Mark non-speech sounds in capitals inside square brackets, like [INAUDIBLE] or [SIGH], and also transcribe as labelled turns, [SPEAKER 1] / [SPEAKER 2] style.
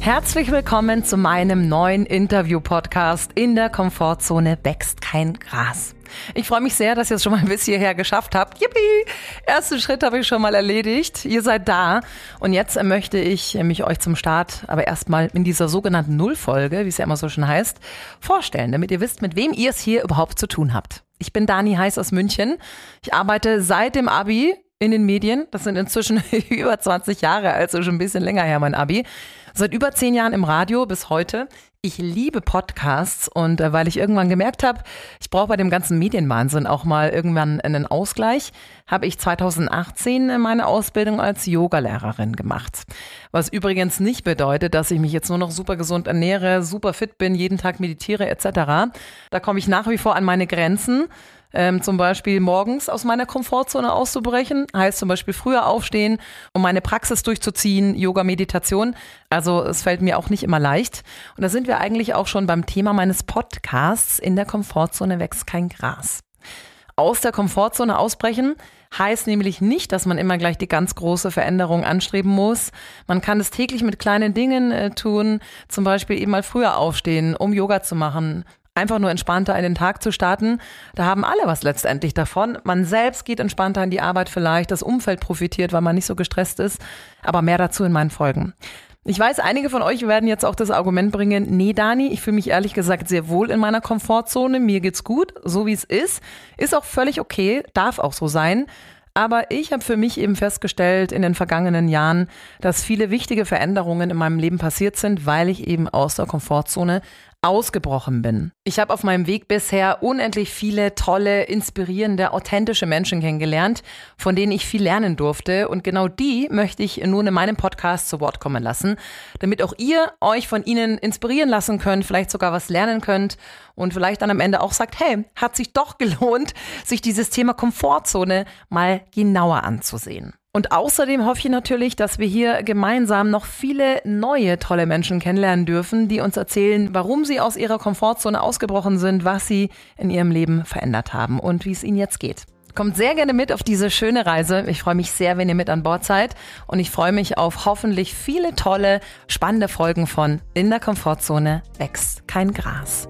[SPEAKER 1] Herzlich willkommen zu meinem neuen Interview-Podcast In der Komfortzone wächst kein Gras. Ich freue mich sehr, dass ihr es schon mal bis hierher geschafft habt. Yippie! Ersten Schritt habe ich schon mal erledigt. Ihr seid da. Und jetzt möchte ich mich euch zum Start aber erstmal in dieser sogenannten Nullfolge, wie es ja immer so schön heißt, vorstellen, damit ihr wisst, mit wem ihr es hier überhaupt zu tun habt. Ich bin Dani Heiß aus München. Ich arbeite seit dem Abi in den Medien. Das sind inzwischen [LAUGHS] über 20 Jahre, also schon ein bisschen länger her, mein Abi. Seit über zehn Jahren im Radio bis heute. Ich liebe Podcasts und äh, weil ich irgendwann gemerkt habe, ich brauche bei dem ganzen Medienwahnsinn auch mal irgendwann einen Ausgleich, habe ich 2018 meine Ausbildung als Yogalehrerin gemacht. Was übrigens nicht bedeutet, dass ich mich jetzt nur noch super gesund ernähre, super fit bin, jeden Tag meditiere etc. Da komme ich nach wie vor an meine Grenzen ähm, zum Beispiel morgens aus meiner Komfortzone auszubrechen, heißt zum Beispiel früher aufstehen, um meine Praxis durchzuziehen, Yoga, Meditation. Also es fällt mir auch nicht immer leicht. Und da sind wir eigentlich auch schon beim Thema meines Podcasts. In der Komfortzone wächst kein Gras. Aus der Komfortzone ausbrechen heißt nämlich nicht, dass man immer gleich die ganz große Veränderung anstreben muss. Man kann es täglich mit kleinen Dingen äh, tun, zum Beispiel eben mal früher aufstehen, um Yoga zu machen, einfach nur entspannter in den Tag zu starten. Da haben alle was letztendlich davon. Man selbst geht entspannter in die Arbeit vielleicht, das Umfeld profitiert, weil man nicht so gestresst ist. Aber mehr dazu in meinen Folgen. Ich weiß, einige von euch werden jetzt auch das Argument bringen, nee, Dani, ich fühle mich ehrlich gesagt sehr wohl in meiner Komfortzone, mir geht's gut, so wie es ist. Ist auch völlig okay, darf auch so sein. Aber ich habe für mich eben festgestellt in den vergangenen Jahren, dass viele wichtige Veränderungen in meinem Leben passiert sind, weil ich eben aus der Komfortzone ausgebrochen bin. Ich habe auf meinem Weg bisher unendlich viele tolle, inspirierende, authentische Menschen kennengelernt, von denen ich viel lernen durfte. Und genau die möchte ich nun in meinem Podcast zu Wort kommen lassen, damit auch ihr euch von ihnen inspirieren lassen könnt, vielleicht sogar was lernen könnt und vielleicht dann am Ende auch sagt, hey, hat sich doch [LAUGHS] gelohnt, sich dieses Thema Komfortzone mal genauer anzusehen. Und außerdem hoffe ich natürlich, dass wir hier gemeinsam noch viele neue tolle Menschen kennenlernen dürfen, die uns erzählen, warum sie aus ihrer Komfortzone ausgebrochen sind, was sie in ihrem Leben verändert haben und wie es ihnen jetzt geht. Kommt sehr gerne mit auf diese schöne Reise. Ich freue mich sehr, wenn ihr mit an Bord seid. Und ich freue mich auf hoffentlich viele tolle, spannende Folgen von In der Komfortzone wächst kein Gras.